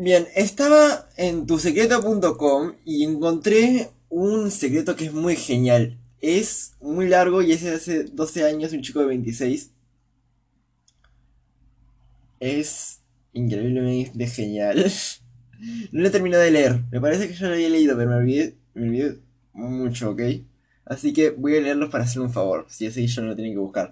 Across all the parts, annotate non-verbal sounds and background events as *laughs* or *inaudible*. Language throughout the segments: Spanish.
Bien, estaba en tusecreto.com y encontré un secreto que es muy genial. Es muy largo y es de hace 12 años, un chico de 26. Es increíblemente genial. *laughs* No lo he terminado de leer. Me parece que ya lo había leído, pero me olvidé, me olvidé mucho, ¿ok? Así que voy a leerlos para hacer un favor. Si así yo no lo tienen que buscar.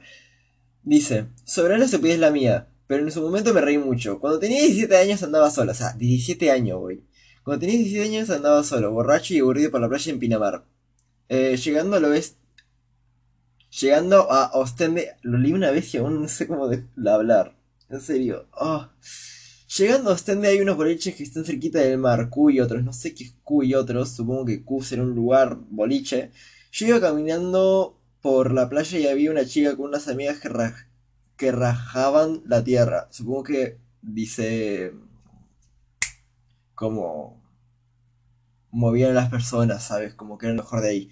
Dice, Soberana se es la mía, pero en su momento me reí mucho. Cuando tenía 17 años andaba solo, o sea, 17 años, güey. Cuando tenía 17 años andaba solo, borracho y aburrido por la playa en Pinamar. Eh, llegando a lo ves... Llegando a Ostende... Lo leí una vez y aún no sé cómo de hablar. En serio. Oh. Llegando a Ostende hay unos boliches que están cerquita del mar. Q y otros. No sé qué es Q y otros. Supongo que Q será un lugar boliche. Yo iba caminando por la playa y había una chica con unas amigas que, que rajaban la tierra. Supongo que dice como movían a las personas, ¿sabes? Como que era lo mejor de ahí.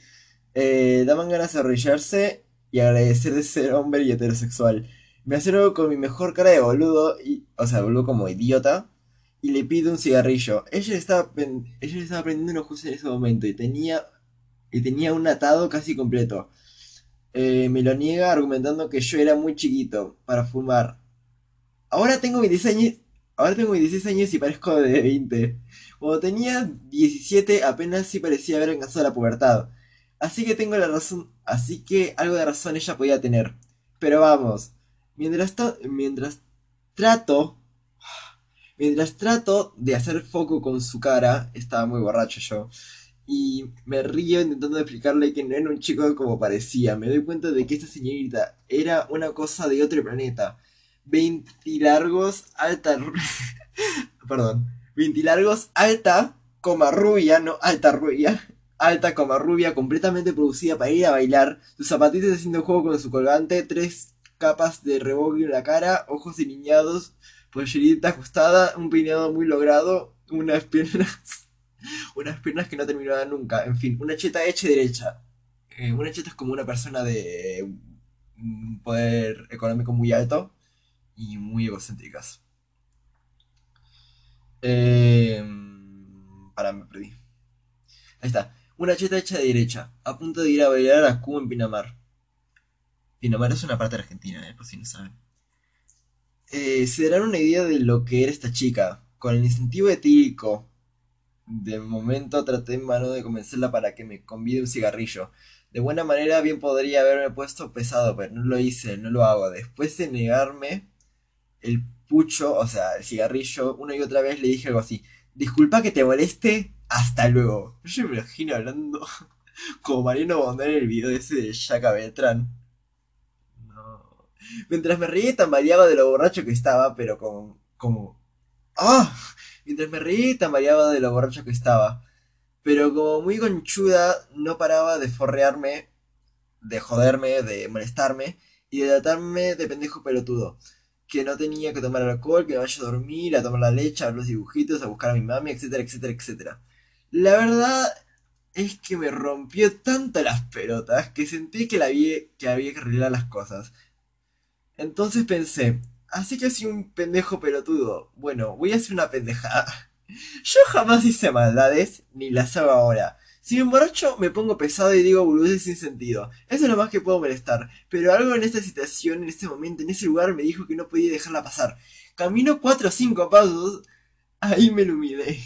Eh, daban ganas de arrodillarse y agradecer de ser hombre y heterosexual. Me acerco con mi mejor cara de boludo, y, o sea, boludo como idiota, y le pido un cigarrillo. Ella estaba, ella estaba prendiendo uno justo en ese momento y tenía, y tenía un atado casi completo. Eh, me lo niega argumentando que yo era muy chiquito para fumar. Ahora tengo 26 años, ahora tengo 16 años y parezco de 20. Cuando tenía 17 apenas sí parecía haber alcanzado la pubertad. Así que tengo la razón, así que algo de razón ella podía tener. Pero vamos, mientras, mientras trato, mientras trato de hacer foco con su cara, estaba muy borracho yo y me río intentando explicarle que no era un chico como parecía. Me doy cuenta de que esta señorita era una cosa de otro planeta. largos alta... *laughs* Perdón. alta, coma rubia, no alta rubia. Alta, coma rubia, completamente producida para ir a bailar. Sus zapatillas haciendo juego con su colgante. Tres capas de reboque en la cara. Ojos delineados. Pollerita ajustada. Un peinado muy logrado. Unas piernas *laughs* unas piernas que no terminaban nunca. En fin, una cheta hecha y derecha. Eh, una cheta es como una persona de un poder económico muy alto y muy egocéntricas. Eh, para, me perdí. Ahí está. Una cheta hecha de derecha, a punto de ir a bailar a Cuba en Pinamar. Pinamar es una parte de Argentina, eh, por si no saben. Eh, se darán una idea de lo que era esta chica. Con el incentivo etílico de momento traté en mano de convencerla para que me convide un cigarrillo. De buena manera bien podría haberme puesto pesado, pero no lo hice, no lo hago. Después de negarme el pucho, o sea, el cigarrillo, una y otra vez le dije algo así. Disculpa que te moleste, hasta luego. Yo me imagino hablando *laughs* como Mariano Bondar en el video ese de Shaka Beltrán. No. Mientras me reía tambaleaba de lo borracho que estaba, pero como... como... ¡Ah! Mientras me reí tambaleaba de lo borracho que estaba. Pero como muy conchuda, no paraba de forrearme, de joderme, de molestarme y de tratarme de pendejo pelotudo. Que no tenía que tomar alcohol, que vaya a dormir, a tomar la leche, a ver los dibujitos, a buscar a mi mami, etcétera, etcétera, etcétera. La verdad es que me rompió tanto las pelotas que sentí que, la que había que arreglar las cosas. Entonces pensé, Así que soy un pendejo pelotudo. Bueno, voy a hacer una pendejada. Yo jamás hice maldades, ni las hago ahora. Si me emborracho, me pongo pesado y digo boludeces sin sentido. Eso es lo más que puedo molestar. Pero algo en esta situación, en este momento, en ese lugar, me dijo que no podía dejarla pasar. Camino cuatro o cinco pasos, ahí me ilumine.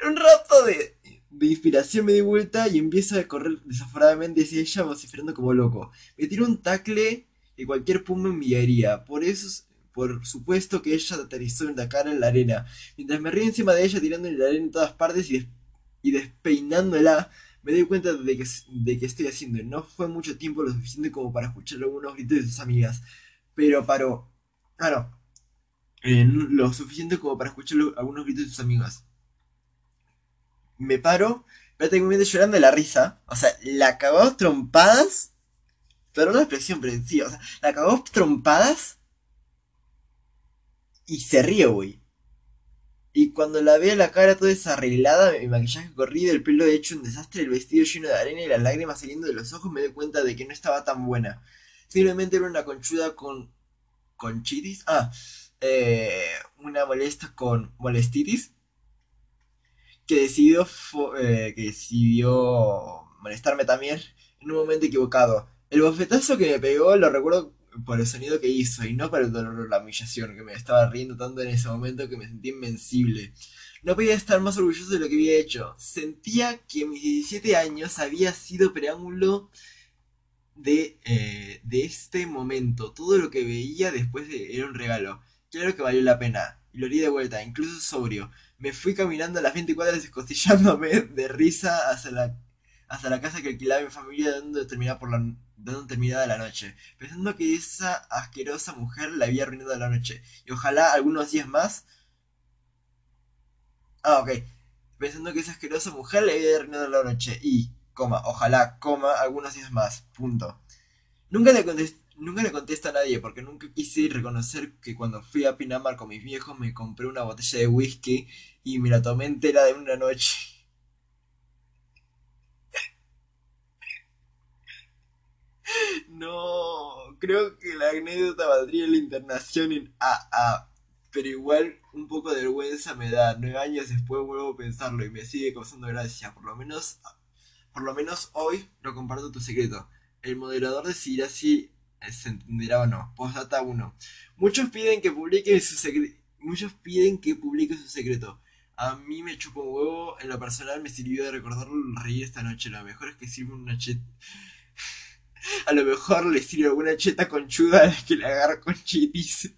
En un rato de, de inspiración me di vuelta y empiezo a correr desaforadamente hacia ella vociferando como loco. Me tiro un tacle y cualquier pum me enviaría. Por eso por supuesto que ella aterrizó en la cara en la arena. Mientras me río encima de ella tirando la arena en todas partes y, despeinándola, me doy cuenta de que, de que estoy haciendo. No fue mucho tiempo lo suficiente como para escuchar algunos gritos de sus amigas. Pero paró. Ah, no. Eh, lo suficiente como para escuchar algunos gritos de sus amigas. Me paro, prácticamente llorando de la risa. O sea, la cagó trompadas. Pero una expresión, pero sí, o sea, la cagó trompadas y se ríe, güey. Y cuando la veo la cara toda desarreglada, mi maquillaje corrido, el pelo hecho un desastre, el vestido lleno de arena y las lágrimas saliendo de los ojos, me doy cuenta de que no estaba tan buena. Simplemente era una conchuda con... ¿Conchitis? Ah, eh, una molesta con molestitis. que decidió, eh, que decidió molestarme también en un momento equivocado. El bofetazo que me pegó lo recuerdo por el sonido que hizo y no por el dolor o la humillación, que me estaba riendo tanto en ese momento que me sentí invencible. No podía estar más orgulloso de lo que había hecho. Sentía que mis 17 años había sido preámbulo de, eh, de este momento. Todo lo que veía después era un regalo. Claro que valió la pena. Y lo di de vuelta, incluso sobrio. Me fui caminando a las 20 cuadras escostillándome de risa hasta la, hasta la casa que alquilaba mi familia dando terminada, por la, la noche. Pensando que esa asquerosa mujer la había arruinado la noche. Y ojalá algunos días más... Ah, ok. Pensando que esa asquerosa mujer le había arruinado la noche. Y, coma, ojalá, coma, algunos días más. Punto. Nunca le contesté Nunca le contesto a nadie porque nunca quise reconocer que cuando fui a Pinamar con mis viejos me compré una botella de whisky y me la tomé entera de una noche. No, creo que la anécdota valdría la internación en AA, pero igual un poco de vergüenza me da. Nueve años después vuelvo a pensarlo y me sigue causando gracia. Por lo menos, por lo menos hoy no comparto tu secreto. El moderador decidirá si se entenderá o no. Postdata 1. Muchos piden que publique su secreto. Muchos piden que publique su secreto. A mí me chupó un huevo, en lo personal me sirvió de recordarlo reír esta noche. Lo mejor es que sirve una cheta. A lo mejor le sirve alguna cheta conchuda la *laughs* que le agarra con chitis.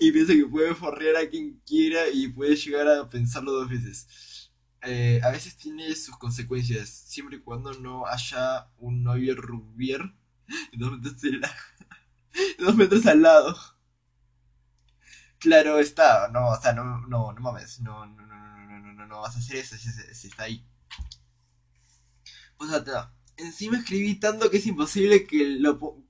y piensa que puede forrear a quien quiera y puede llegar a pensarlo dos veces. Eh, a veces tiene sus consecuencias, siempre y cuando no haya un novio rubier *laughs* dos metros, *laughs* dos metros al lado. Claro está, no, o sea, no, no, no mames, no, no, no, no, no, no, no vas a hacer eso si, está ahí. O encima escribí tanto que es imposible que lo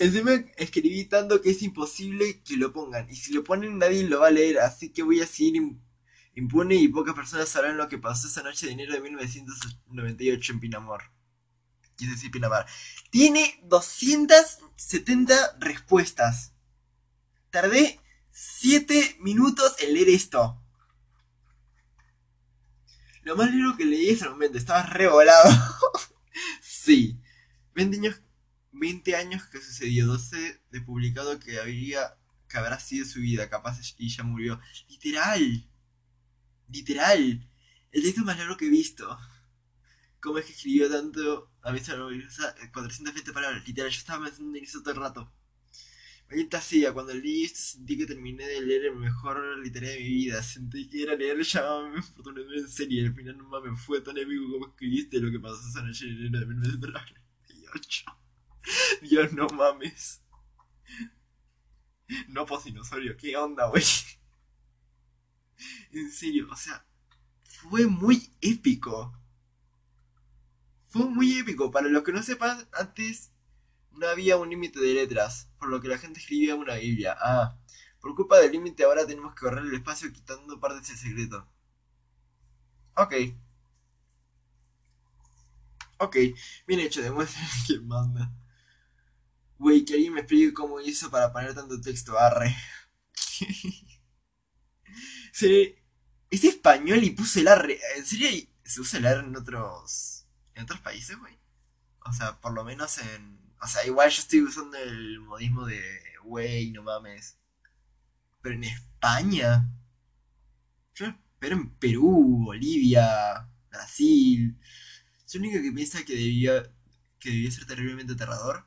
Encima escribí tanto que es imposible que lo pongan. Y si lo ponen nadie lo va a leer. Así que voy a seguir impune y pocas personas sabrán lo que pasó esa noche de enero de 1998 en Pinamor decir Pinamar. Tiene 270 respuestas. Tardé 7 minutos en leer esto. Lo más largo que leí ese momento, estaba revolado. *laughs* sí. 20 años, 20 años que sucedió, 12 de publicado que habría que habrá sido su vida, capaz y ya murió. Literal. Literal. El texto más largo que he visto. ¿Cómo es que escribió tanto? A mí se lo 420 palabras, literal, yo estaba pensando en eso todo el rato. Maldita sea, cuando leí sentí que terminé de leer el mejor literario de mi vida. Sentí que era leer Llámame por en serie. Al final no mames, fue tan épico como escribiste lo que pasó esa noche en enero de 1998. *laughs* Dios, no mames. No, posinosaurio, ¿qué onda, wey? En serio, o sea, fue muy épico. Fue muy épico. Para los que no sepan, antes no había un límite de letras, por lo que la gente escribía una Biblia. Ah, por culpa del límite ahora tenemos que correr el espacio quitando partes del secreto. Ok. Ok, bien hecho, demuestra *laughs* quién manda. Wey, que alguien me explique cómo hizo para poner tanto texto, arre. *laughs* sí, es español y puse el arre. ¿En serio se usa el arre en otros en otros países, güey. O sea, por lo menos en. O sea, igual yo estoy usando el modismo de, güey, no mames. Pero en España. Yo espero en Perú, Bolivia, Brasil. Soy el único que piensa que debía, que debía ser terriblemente aterrador.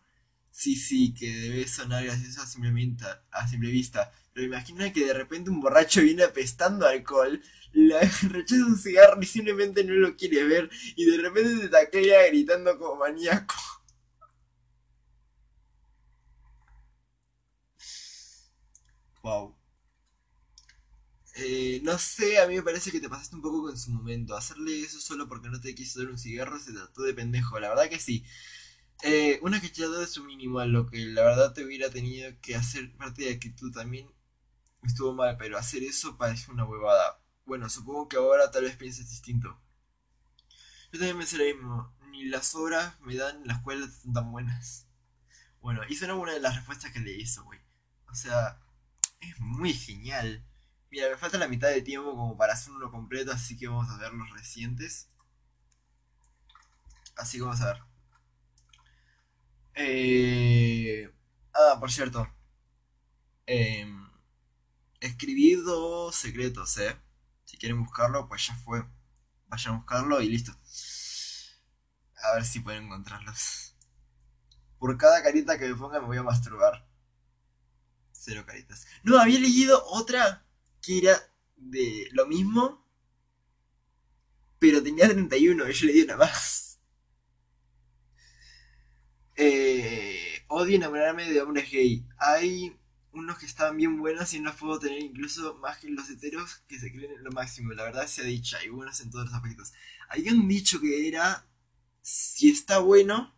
Sí, sí, que debe sonar gracioso a simple, a simple vista. Pero imagina que de repente un borracho viene apestando alcohol la *laughs* rechaza un cigarro y simplemente no lo quiere ver y de repente te taclea gritando como maníaco. Wow. Eh, no sé, a mí me parece que te pasaste un poco con su momento. Hacerle eso solo porque no te quiso dar un cigarro se trató de pendejo, la verdad que sí. Eh, una cachada es un mínimo lo que la verdad te hubiera tenido que hacer parte de que tú también estuvo mal, pero hacer eso parece una huevada. Bueno, supongo que ahora tal vez pienses distinto. Yo también pensé lo mismo. Ni las obras me dan las cuales tan buenas. Bueno, hizo una de las respuestas que le hizo, güey. O sea, es muy genial. Mira, me falta la mitad de tiempo como para hacer uno completo, así que vamos a ver los recientes. Así que vamos a ver. Eh... Ah, por cierto. Eh... Secretos, ¿eh? Si quieren buscarlo, pues ya fue. Vayan a buscarlo y listo. A ver si pueden encontrarlos. Por cada carita que me ponga me voy a masturbar. Cero caritas. No, había leído otra que era de lo mismo. Pero tenía 31 y yo le di una más. Eh, odio enamorarme de hombres gay. Hay unos que estaban bien buenos y no los puedo tener incluso más que los heteros que se creen en lo máximo. La verdad se ha dicho, hay buenos en todos los aspectos. Hay un dicho que era, si está bueno,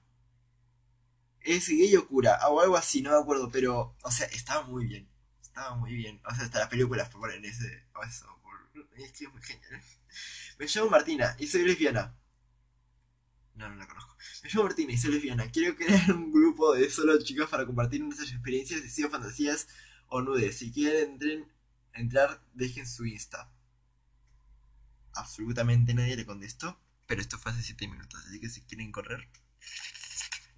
es gay o cura, o algo así, no me acuerdo, pero, o sea, estaba muy bien. Estaba muy bien. O sea, hasta las películas ponen ese, o eso, es que es muy genial. Me llamo Martina y soy lesbiana. No, no la conozco. Me llamo Martina y soy lesbiana. Quiero crear un grupo de solo chicas para compartir nuestras experiencias, deseos, fantasías o nudes. Si quieren entrar, dejen su Insta. Absolutamente nadie le contestó, pero esto fue hace 7 minutos, así que si quieren correr.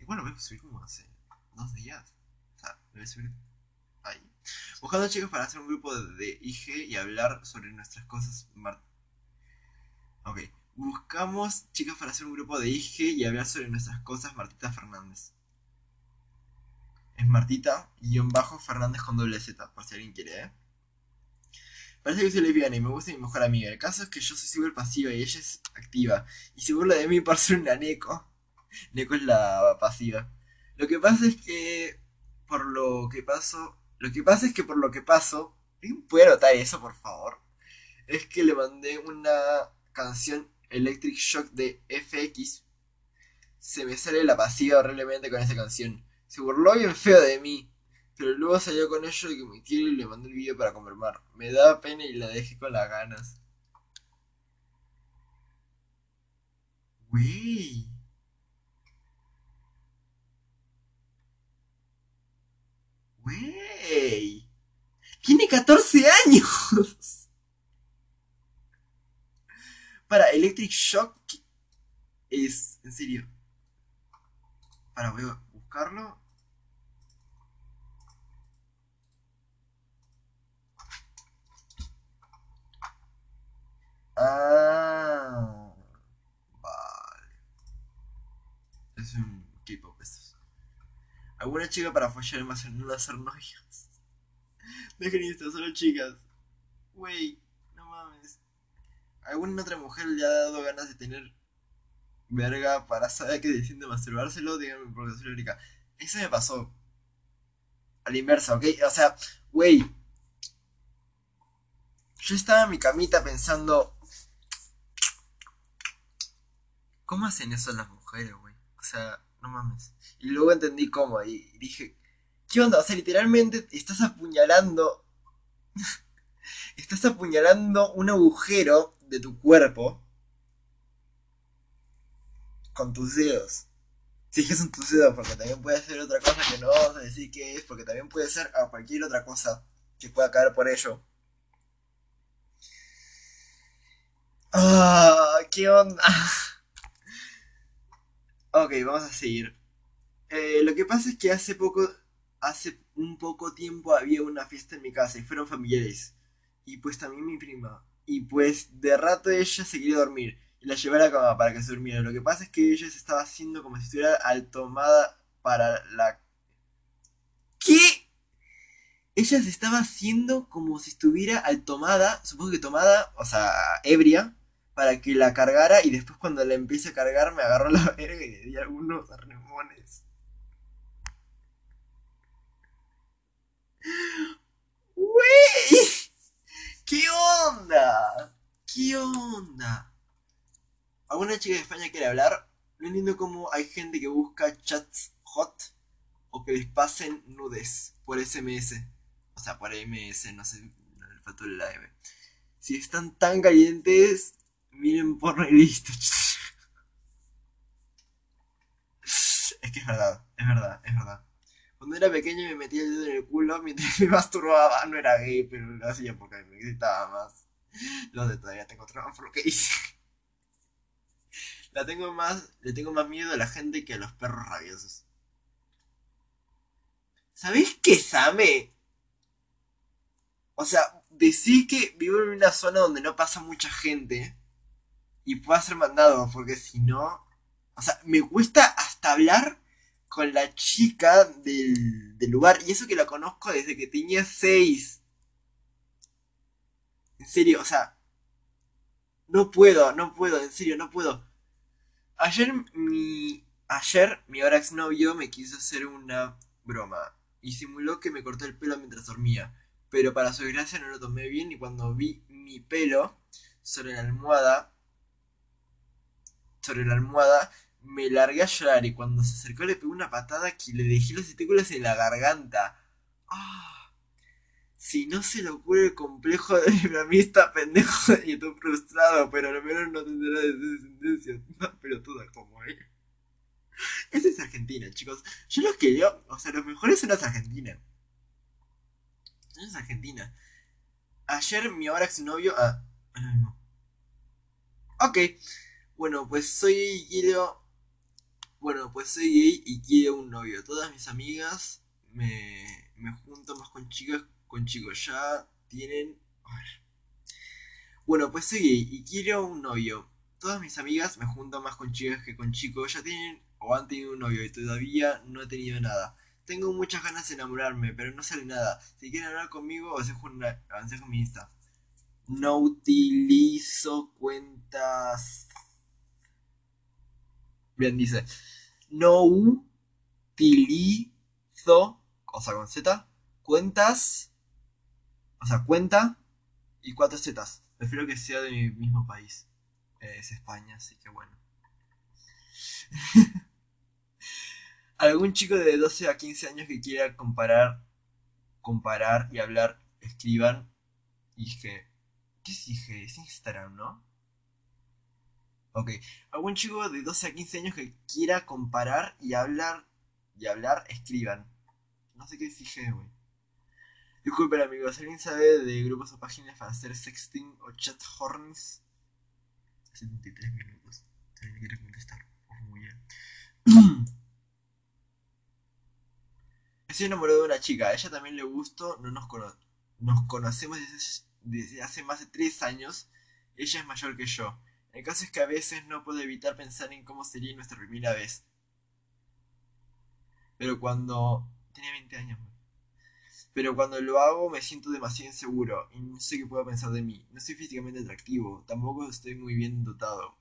Igual lo voy a subir como hace dos días. O sea, lo voy a subir ahí. Buscando chicos para hacer un grupo de IG y hablar sobre nuestras cosas. Mar ok. Buscamos chicas para hacer un grupo de IG y hablar sobre nuestras cosas, Martita Fernández. Es Martita, guion bajo, Fernández con doble Z, por si alguien quiere, ¿eh? Parece que soy lesbiana y me gusta mi mejor amiga. El caso es que yo soy súper pasiva y ella es activa. Y se burla de mí por ser una Neko. *laughs* Neko es la pasiva. Lo que pasa es que... Por lo que paso... Lo que pasa es que por lo que paso... ¿Alguien puede anotar eso, por favor? Es que le mandé una canción Electric Shock de FX, se me sale la pasiva horriblemente con esa canción. Se burló bien feo de mí, pero luego salió con ello y me quiere y le mandó el video para confirmar. Me da pena y la dejé con las ganas. Wey. Wey. Tiene 14 años. Para Electric Shock es, en serio. Para, voy a buscarlo. Ah, vale. Es un K-pop estos. ¿Alguna chica para follar más en no hacer novias? *laughs* Dejen esto, solo chicas. Wey, no mames alguna otra mujer le ha dado ganas de tener verga para saber que deciden masturbárselo, díganme porque soy rica. Eso me pasó. A la inversa, ¿ok? O sea, güey. Yo estaba en mi camita pensando. ¿Cómo hacen eso las mujeres, güey? O sea, no mames. Y luego entendí cómo. Y dije, ¿qué onda? O sea, literalmente estás apuñalando. *laughs* estás apuñalando un agujero de tu cuerpo con tus dedos. Si es que son tus dedos, porque también puede ser otra cosa que no vamos a decir que es, porque también puede ser a cualquier otra cosa que pueda caer por ello. Ah, ¿qué onda? *laughs* ok, vamos a seguir. Eh, lo que pasa es que hace poco, hace un poco tiempo había una fiesta en mi casa y fueron familiares. Y pues también mi prima. Y pues de rato ella se quería dormir. Y la llevé a la cama para que se durmiera. Lo que pasa es que ella se estaba haciendo como si estuviera al tomada para la... ¿Qué? Ella se estaba haciendo como si estuviera al tomada, supongo que tomada, o sea, ebria, para que la cargara y después cuando la empiece a cargar me agarró la *laughs* verga y le di algunos arremones. ¡Wey! ¿Qué onda? ¿Qué onda? ¿Alguna chica de España quiere hablar? No entiendo cómo hay gente que busca chats hot o que les pasen nudes por SMS. O sea, por MS, no sé, el faltó la M. Si están tan calientes, miren porno y listo. Es que es verdad, es verdad, es verdad. Cuando era pequeño me metía el dedo en el culo mientras *laughs* me masturbaba. No era gay, pero lo hacía porque me excitaba más. Lo de todavía tengo trauma por lo hice. La tengo más, le tengo más miedo a la gente que a los perros rabiosos. ¿Sabés qué, Same? O sea, decir que vivo en una zona donde no pasa mucha gente y pueda ser mandado, porque si no. O sea, me cuesta hasta hablar con la chica del, del lugar, y eso que la conozco desde que tenía 6. En serio, o sea. No puedo, no puedo, en serio, no puedo. Ayer mi. Ayer mi ahora exnovio me quiso hacer una broma. Y simuló que me corté el pelo mientras dormía. Pero para su desgracia no lo tomé bien y cuando vi mi pelo sobre la almohada. Sobre la almohada. Me largué a llorar y cuando se acercó le pegué una patada que le dejé los testículos en la garganta. ¡Ah! Si no se le ocurre el complejo de *laughs* está pendejo y estoy frustrado, pero al menos no tendrá descendencia *laughs* pero toda como él. Esa es Argentina, chicos. Yo los que yo, o sea, los mejores son los Argentina. Son los Argentina. Ayer mi ahora exnovio. Ah, no. Ok. Bueno, pues soy quiero. Bueno, pues soy gay y quiero un novio. Todas mis amigas me, me junto más con chicas con chicos ya tienen... A ver. Bueno, pues soy gay y quiero un novio. Todas mis amigas me juntan más con chicas que con chicos, ya tienen o han tenido un novio y todavía no he tenido nada. Tengo muchas ganas de enamorarme, pero no sale nada. Si quieren hablar conmigo, con, con mi Insta. No utilizo cuentas. Bien, dice. No utilizo, o sea, con Z, cuentas o sea, cuenta y cuatro zetas. Prefiero que sea de mi mismo país. es España, así que bueno. *laughs* Algún chico de 12 a 15 años que quiera comparar, comparar y hablar, escriban. Y que, ¿qué dije? Es Instagram, ¿no? Ok. Algún chico de 12 a 15 años que quiera comparar y hablar, y hablar, escriban. No sé qué dije, güey. Disculpen amigos, ¿alguien sabe de grupos o páginas para hacer sexting o chat horns? 73 minutos. ¿Alguien quiere contestar? Oh, muy bien. *clears throat* Estoy enamorado de una chica, a ella también le gusto, no nos, nos conocemos desde, desde, hace más de 3 años, ella es mayor que yo. El caso es que a veces no puedo evitar pensar en cómo sería nuestra primera vez. Pero cuando tenía 20 años, pero cuando lo hago me siento demasiado inseguro y no sé qué puedo pensar de mí. No soy físicamente atractivo, tampoco estoy muy bien dotado.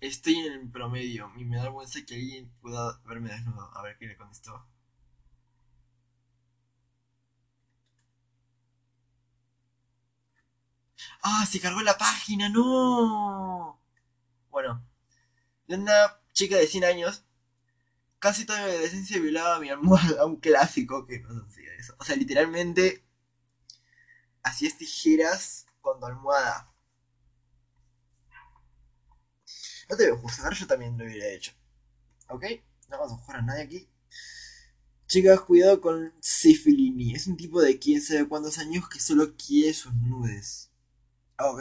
Estoy en el promedio y me da vergüenza que alguien pueda verme desnudo. A ver qué le contestó. ¡Ah! ¡Se cargó la página! ¡No! Bueno, de una chica de 100 años casi toda mi adolescencia violaba mi almohada, *laughs* un clásico que no hacía eso. O sea, literalmente hacías tijeras con tu almohada. No te voy a juzgar, yo también lo hubiera hecho. ¿Ok? No vamos a juzgar a nadie aquí. Chicas, cuidado con Cifilini. Es un tipo de quién sabe cuántos años que solo quiere sus nudes. Ok.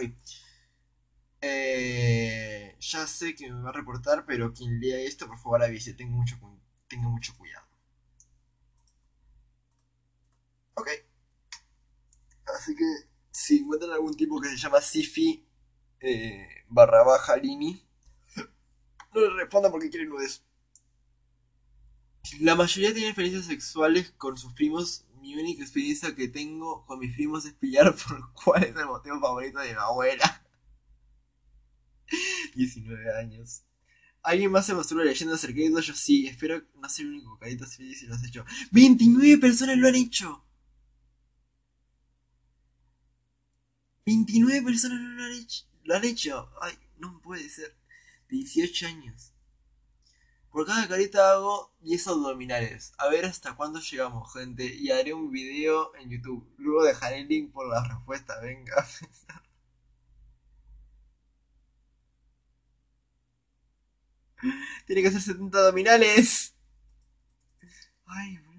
Eh, ya sé que me va a reportar, pero quien lea esto, por favor avise. Tengo mucho, tengo mucho cuidado. Ok. Así que si encuentran algún tipo que se llama Sifi eh, barra baja Lini, no le respondan porque quieren nudes. La mayoría tiene experiencias sexuales con sus primos. Mi única experiencia que tengo con mis primos es pillar *laughs* por cuál es el motivo favorito de mi abuela. *laughs* 19 años. ¿Alguien más se mostró leyendo secretos? Yo sí, espero no ser el único carita feliz si lo has hecho. ¡29 personas lo han hecho! 29 personas lo han hecho. Lo han hecho. Ay, no puede ser. 18 años. Por cada carita hago 10 abdominales. A ver hasta cuándo llegamos, gente. Y haré un video en YouTube. Luego dejaré el link por la respuesta. Venga. *laughs* Tiene que hacer 70 abdominales. Ay, hija.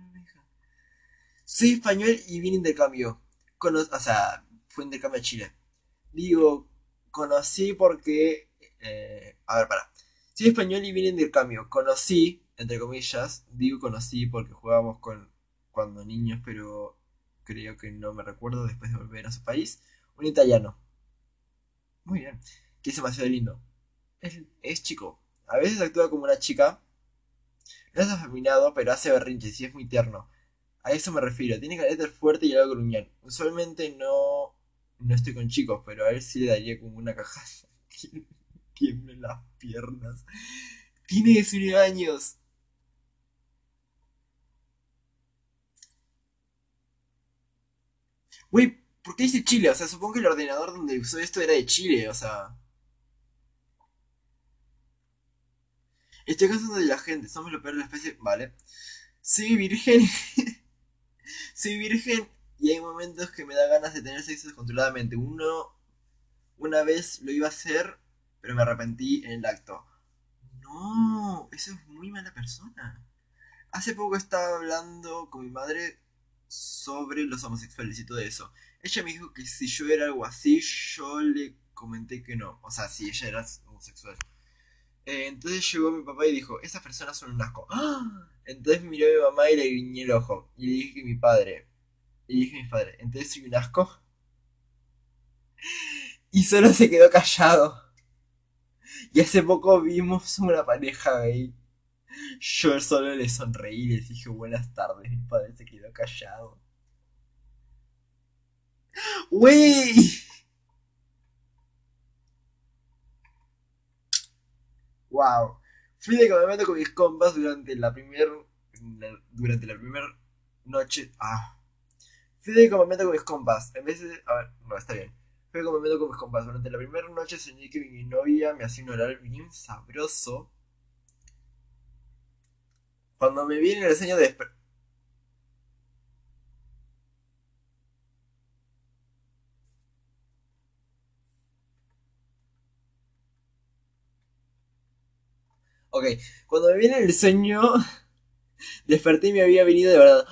Soy español y vine intercambio. Cono o sea, fue intercambio a Chile. Digo, conocí porque... Eh, a ver, para. Soy español y vine intercambio. Conocí, entre comillas, digo conocí porque jugábamos con cuando niños, pero creo que no me recuerdo después de volver a su país. Un italiano. Muy bien. Que es demasiado lindo. Es, es chico. A veces actúa como una chica. No es afeminado, pero hace berrinches y es muy tierno. A eso me refiero. Tiene carácter fuerte y algo gruñón. Usualmente no, no estoy con chicos, pero a él sí le daría como una caja. *laughs* Tiemblen las piernas. Tiene 19 años. Güey, ¿por qué dice Chile? O sea, supongo que el ordenador donde usó esto era de Chile, o sea. Estoy cansado de la gente, somos lo peor de la especie. Vale. Soy virgen. *laughs* Soy virgen y hay momentos que me da ganas de tener sexo descontroladamente. Uno. Una vez lo iba a hacer, pero me arrepentí en el acto. No, eso es muy mala persona. Hace poco estaba hablando con mi madre sobre los homosexuales y todo eso. Ella me dijo que si yo era algo así, yo le comenté que no. O sea, si ella era homosexual. Eh, entonces llegó mi papá y dijo, esas personas son un asco. ¡Ah! Entonces miró a mi mamá y le guiñé el ojo. Y le dije que mi padre. Y dije a mi padre, entonces soy un asco. *laughs* Y solo se quedó callado. *laughs* Y hace poco vimos una pareja gay. Yo solo le sonreí y le dije buenas tardes. Mi padre se quedó callado. ¡Wey! Wow. Fui de campamento con mis compas durante la primer durante la primera noche. Ah. Fui de campamento con mis compas. En vez de. A ver, no, está bien. Fui de campamento con mis compas. Durante la primera noche soñé que mi novia me hacía un oral bien sabroso. Cuando me vi en el sueño de Ok, cuando me viene el sueño, *laughs* desperté y me había venido de verdad.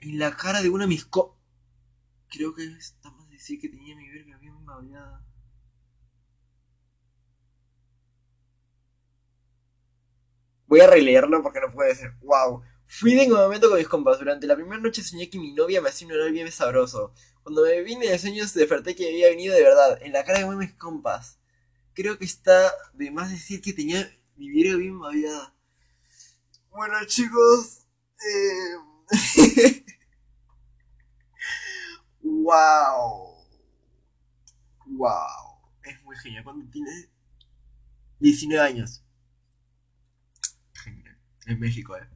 En la cara de una de mis co... Creo que estamos a decir que tenía mi Voy a releerlo porque no puede ser. Wow. Fui de momento con mis compas. Durante la primera noche soñé que mi novia me hacía un oral bien sabroso. Cuando me vine de sueños desperté que había venido de verdad. En la cara de mis compas. Creo que está de más decir que tenía mi vida bien babeada. Bueno chicos. Eh... *laughs* wow. Wow. Es muy genial. Cuando tienes 19 años en México, eh.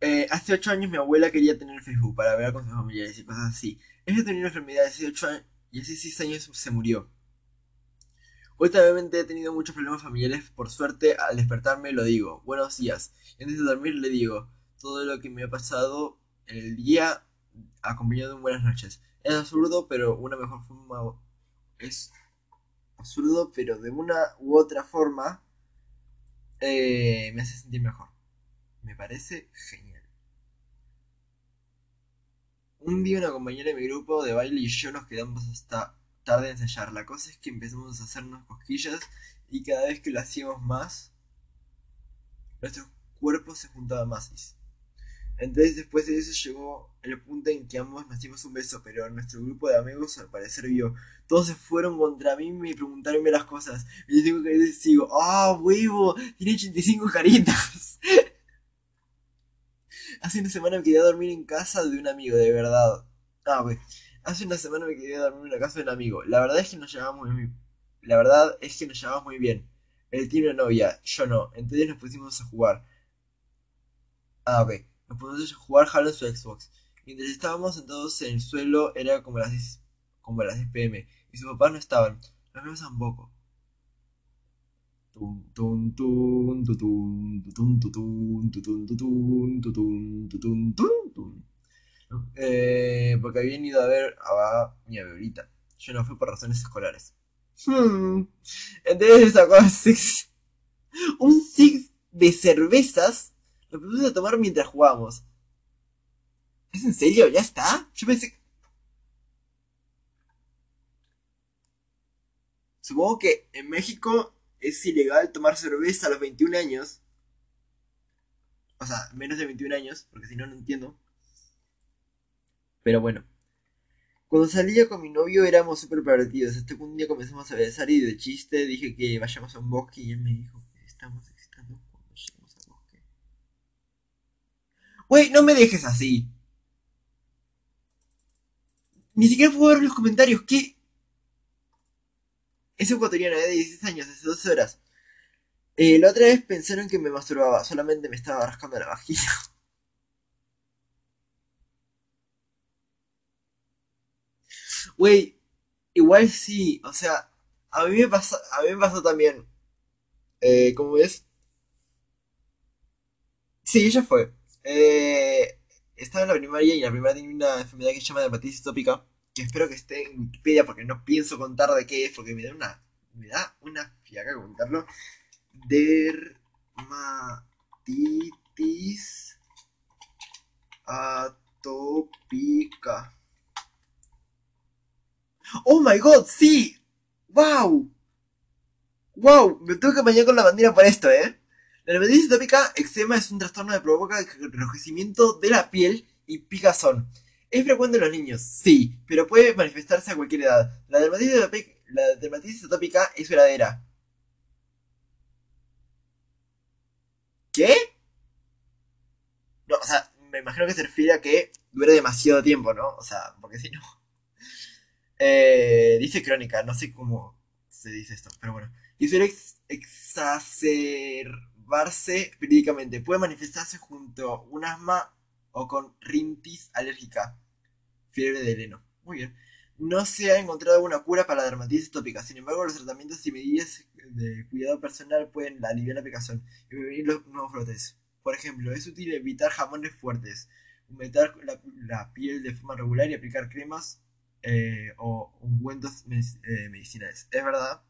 eh. hace 8 años mi abuela quería tener Facebook para ver con sus familiares y cosas así. Ella tenía una enfermedad hace 8 años y hace 6 años se murió. Últimamente he tenido muchos problemas familiares, por suerte al despertarme lo digo, buenos días. Y antes de dormir le digo todo lo que me ha pasado en el día acompañado de buenas noches. Es absurdo, pero una mejor forma... Es absurdo, pero de una u otra forma eh, me hace sentir mejor. Me parece genial. Un día una compañera de mi grupo de baile y yo nos quedamos hasta tarde a ensayar. La cosa es que empezamos a hacernos cosquillas y cada vez que lo hacíamos más, nuestros cuerpos se juntaban más. Entonces después de eso llegó el punto en que ambos nos dimos un beso, pero nuestro grupo de amigos al parecer vio. Todos se fueron contra mí y me preguntaron las cosas. Y yo digo que sigo, ¡ah, huevo! Tiene 85 caritas. *laughs* Hace una semana me quedé a dormir en casa de un amigo, de verdad. Ah, wey. Hace una semana me quedé a dormir en la casa de un amigo. La verdad es que nos llevamos muy La verdad es que nos llevamos muy bien. Él tiene una novia, yo no. Entonces nos pusimos a jugar. Ah, ok nos pusimos a jugar Halo en su Xbox. Mientras estábamos sentados en el suelo era como las 10, como las 10 pm y sus papás no estaban. Los míos tampoco. Eh, porque habían ido a ver a mi abuelita. Yo no fui por razones escolares. Entonces sacó un six de cervezas Lo pusimos a tomar mientras jugábamos. ¿Es en serio? ¿Ya está? Yo pensé... Supongo que en México es ilegal tomar cerveza a los 21 años. O sea, menos de 21 años, porque si no, no entiendo. Pero bueno. Cuando salía con mi novio éramos súper pervertidos. Hasta que un día comenzamos a besar y de chiste dije que vayamos a un bosque y él me dijo que estamos excitando cuando lleguemos al bosque. Wey, no me dejes así. Ni siquiera puedo ver los comentarios. ¿Qué? Es ecuatoriano de 16 años, hace 12 horas. Eh, la otra vez pensaron que me masturbaba, solamente me estaba rascando la vagina. *laughs* Wey, igual sí, o sea, a mí me pasó, a mí me pasó también. Eh, ¿Cómo ves? Sí, ella fue. Eh, estaba en la primaria y en la primaria tenía una enfermedad que se llama dermatitis tópica, que espero que esté en Wikipedia porque no pienso contar de qué es, porque me da una, me da una fiaca contarlo. Dermatitis atópica. ¡Oh my god! ¡Sí! ¡Wow! ¡Wow! Me tuve que bañar con la bandera para esto, ¿eh? La dermatitis atópica eczema es un trastorno que provoca enrojecimiento de la piel y picazón. ¿Es frecuente en los niños? Sí, pero puede manifestarse a cualquier edad. La dermatitis atópica, es verdadera. ¿Qué? No, o sea, me imagino que se refiere a que dure demasiado tiempo, ¿no? O sea, porque si no... *laughs* Eh, dice crónica, no sé cómo se dice esto, pero bueno. Y suele periódicamente. Puede manifestarse junto a un asma o con rinitis alérgica. Fiebre de heno. Muy bien. No se ha encontrado una cura para la dermatitis tópica. Sin embargo, los tratamientos y medidas de cuidado personal pueden aliviar la picazón y prevenir los nuevos brotes. Por ejemplo, es útil evitar jamones fuertes, humectar la, la piel de forma regular y aplicar cremas eh, o ungüentos eh, medicinales. Es verdad,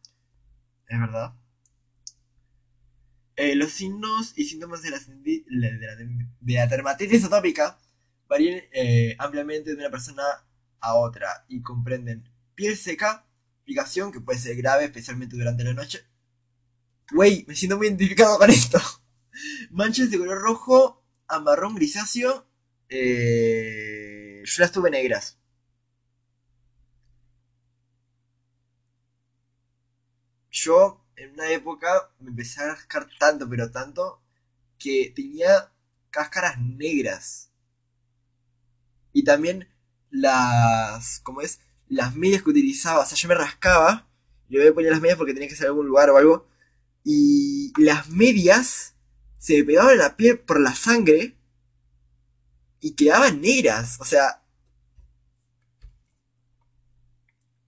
es verdad. Eh, los signos y síntomas de la, de la, de la dermatitis atópica varían ampliamente de una persona a otra y comprenden piel seca, picación que puede ser grave especialmente durante la noche. Wey, me siento muy identificado con esto. *laughs* Manchas de color rojo a marrón grisáceo. yo las tuve negras. yo en una época me empecé a rascar tanto, pero tanto, que tenía cáscaras negras. Y también las, ¿cómo es? Las medias que utilizaba, o sea, yo me rascaba, y yo me ponía las medias porque tenía que ser algún lugar o algo, y las medias se me pegaban en la piel por la sangre y quedaban negras, o sea...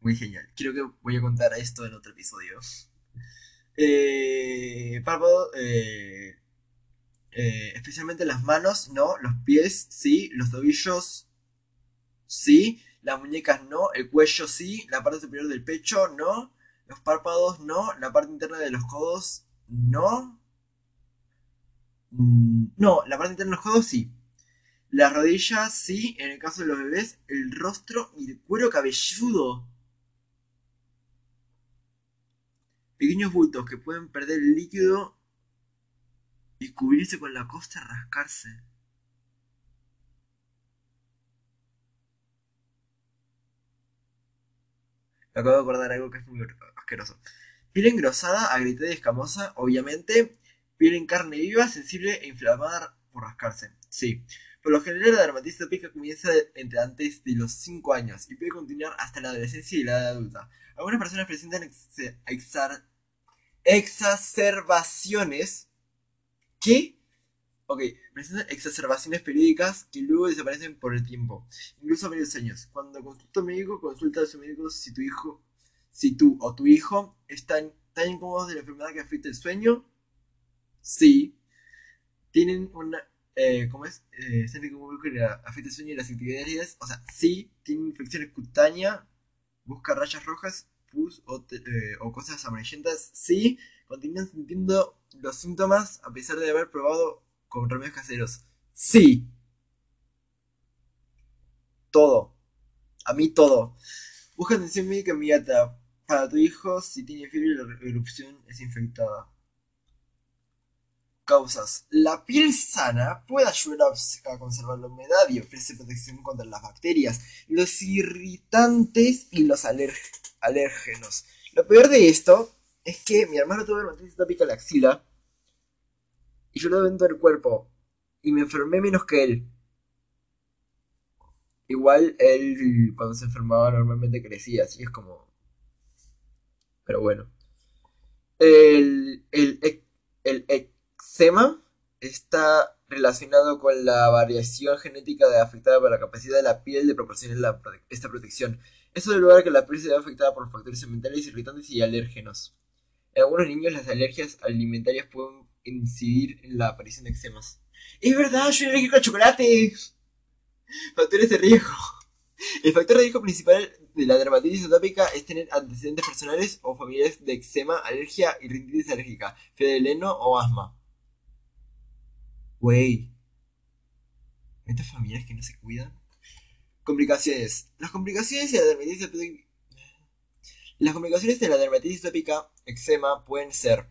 Muy genial. Creo que voy a contar esto en otro episodio. Eh, eh, eh, especialmente las manos, no. Los pies, sí. Los tobillos, sí. Las muñecas, no. El cuello, sí. La parte superior del pecho, no. Los párpados, no. La parte interna de los codos, no. Mm, no, la parte interna de los codos, sí. Las rodillas, sí. En el caso de los bebés, el rostro y el cuero cabelludo. Pequeños bultos que pueden perder el líquido y cubrirse con la costa y rascarse. Acabo de acordar algo que es muy asqueroso. Piel engrosada, agrietada y escamosa, obviamente. Piel en carne viva, sensible e inflamada por rascarse. Sí. Por lo general la dermatitis tópica comienza entre antes de los 5 años y puede continuar hasta la adolescencia y la edad adulta. Algunas personas presentan exacerbaciones. ¿Qué? Ok, presentan exacerbaciones periódicas que luego desaparecen por el tiempo, incluso a varios años. Cuando consulta a médico, consulta a su médico si tu hijo, si tú o tu hijo están tan incómodos de la enfermedad que afecta el sueño. Sí. Tienen una. Eh, ¿Cómo es? Eh, que afecta el sueño y las actividades. O sea, sí. Tienen infecciones cutáneas. Busca rayas rojas eh, o, cosas amarillentas, sí, continúan sintiendo los síntomas a pesar de haber probado con remedios caseros. Sí. Todo. A mí todo. Busca atención médica inmediata para tu hijo si tiene fiebre y la erupción es infectada. Causas. La piel sana puede ayudar a conservar la humedad y ofrece protección contra las bacterias, los irritantes y los alérgenos. Lo peor de esto es que mi hermano tuvo dermatitis tópica en la axila y yo lo veo en todo el cuerpo y me enfermé menos que él. Igual él cuando se enfermaba normalmente crecía, así es como... Pero bueno. El, el, el, eczema está relacionado con la variación genética de afectada por la capacidad de la piel de proporcionar esta protección. Eso da lugar a que la piel se vea afectada por factores ambientales, irritantes y alérgenos. En algunos niños las alergias alimentarias pueden incidir en la aparición de eczemas. Es verdad, soy alérgico al chocolate. *laughs* Factores de riesgo. El factor de riesgo principal de la dermatitis atópica es tener antecedentes personales o familiares de eczema, alergia y rinitis alérgica, fiebre de heno o asma. Wey. ¿Estas familias que no se cuidan? Complicaciones. Las complicaciones de la dermatitis atópica. Las complicaciones de la dermatitis atópica, eczema, pueden ser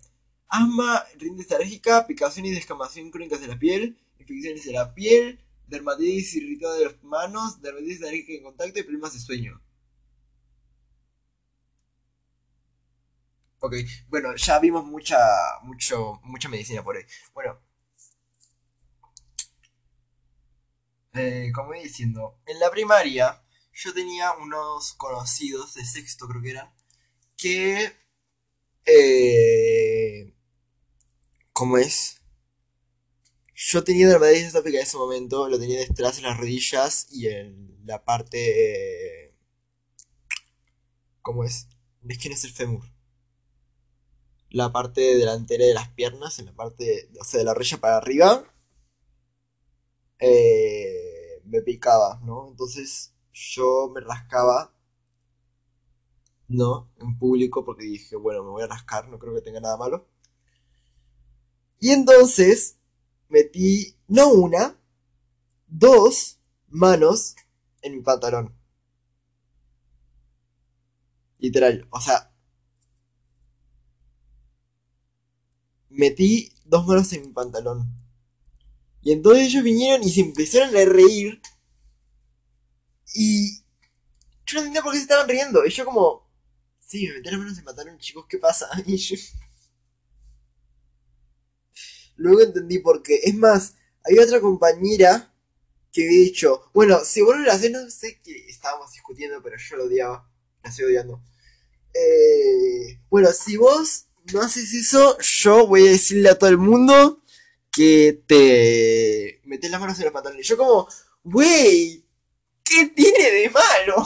asma, rinitis alérgica, picación y descamación crónicas de la piel, infecciones de la piel, dermatitis irritada de las manos, dermatitis alérgica en contacto y problemas de sueño. Ok, bueno, ya vimos mucha, mucho, mucha medicina por ahí. Bueno, eh, como diciendo, en la primaria yo tenía unos conocidos de sexto, creo que eran, que... Eh, ¿Cómo es? Yo tenía dermatitis atópica en ese momento, lo tenía detrás en las rodillas y en la parte... ¿Cómo es? Es que no es el fémur. La parte delantera de las piernas, en la parte, o sea, de la rodilla para arriba, eh, me picaba, ¿no? Entonces yo me rascaba, ¿no? En público porque dije, bueno, me voy a rascar, no creo que tenga nada malo. Y entonces metí no una, dos manos en mi pantalón. Literal, o sea, metí dos manos en mi pantalón. Y entonces ellos vinieron y se empezaron a reír. Y yo no entendía por qué se estaban riendo. Y yo como, sí, me metí las manos mi pantalón, chicos, ¿qué pasa? *laughs* Y yo... Luego entendí por qué. Es más, había otra compañera que había dicho, bueno, si vos no lo haces, no sé qué estábamos discutiendo, pero yo lo odiaba. La estoy odiando. Eh, bueno, si vos no haces eso, yo voy a decirle a todo el mundo que te metes las manos en los pantalones. Yo como, wey, ¿qué tiene de malo?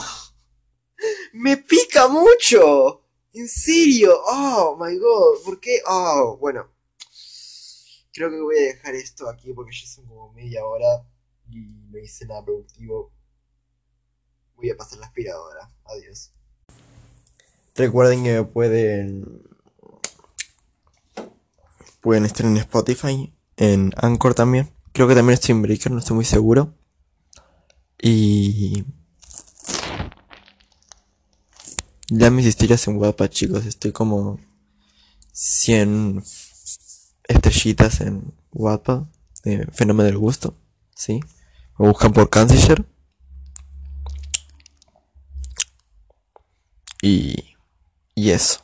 *laughs* Me pica mucho. En serio. Oh, my god. ¿Por qué? Oh, bueno. Creo que voy a dejar esto aquí porque ya son como media hora y no hice nada productivo. Voy a pasar la aspiradora. Adiós. Recuerden que pueden pueden estar en Spotify, en Anchor también. Creo que también estoy en Breaker, no estoy muy seguro. Y ya mis historias en guapa, chicos. Estoy como 100 estrellitas en de Fenómeno del Gusto, ¿sí? Me buscan por Canciller. Y, y eso.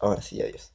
Ahora sí, adiós.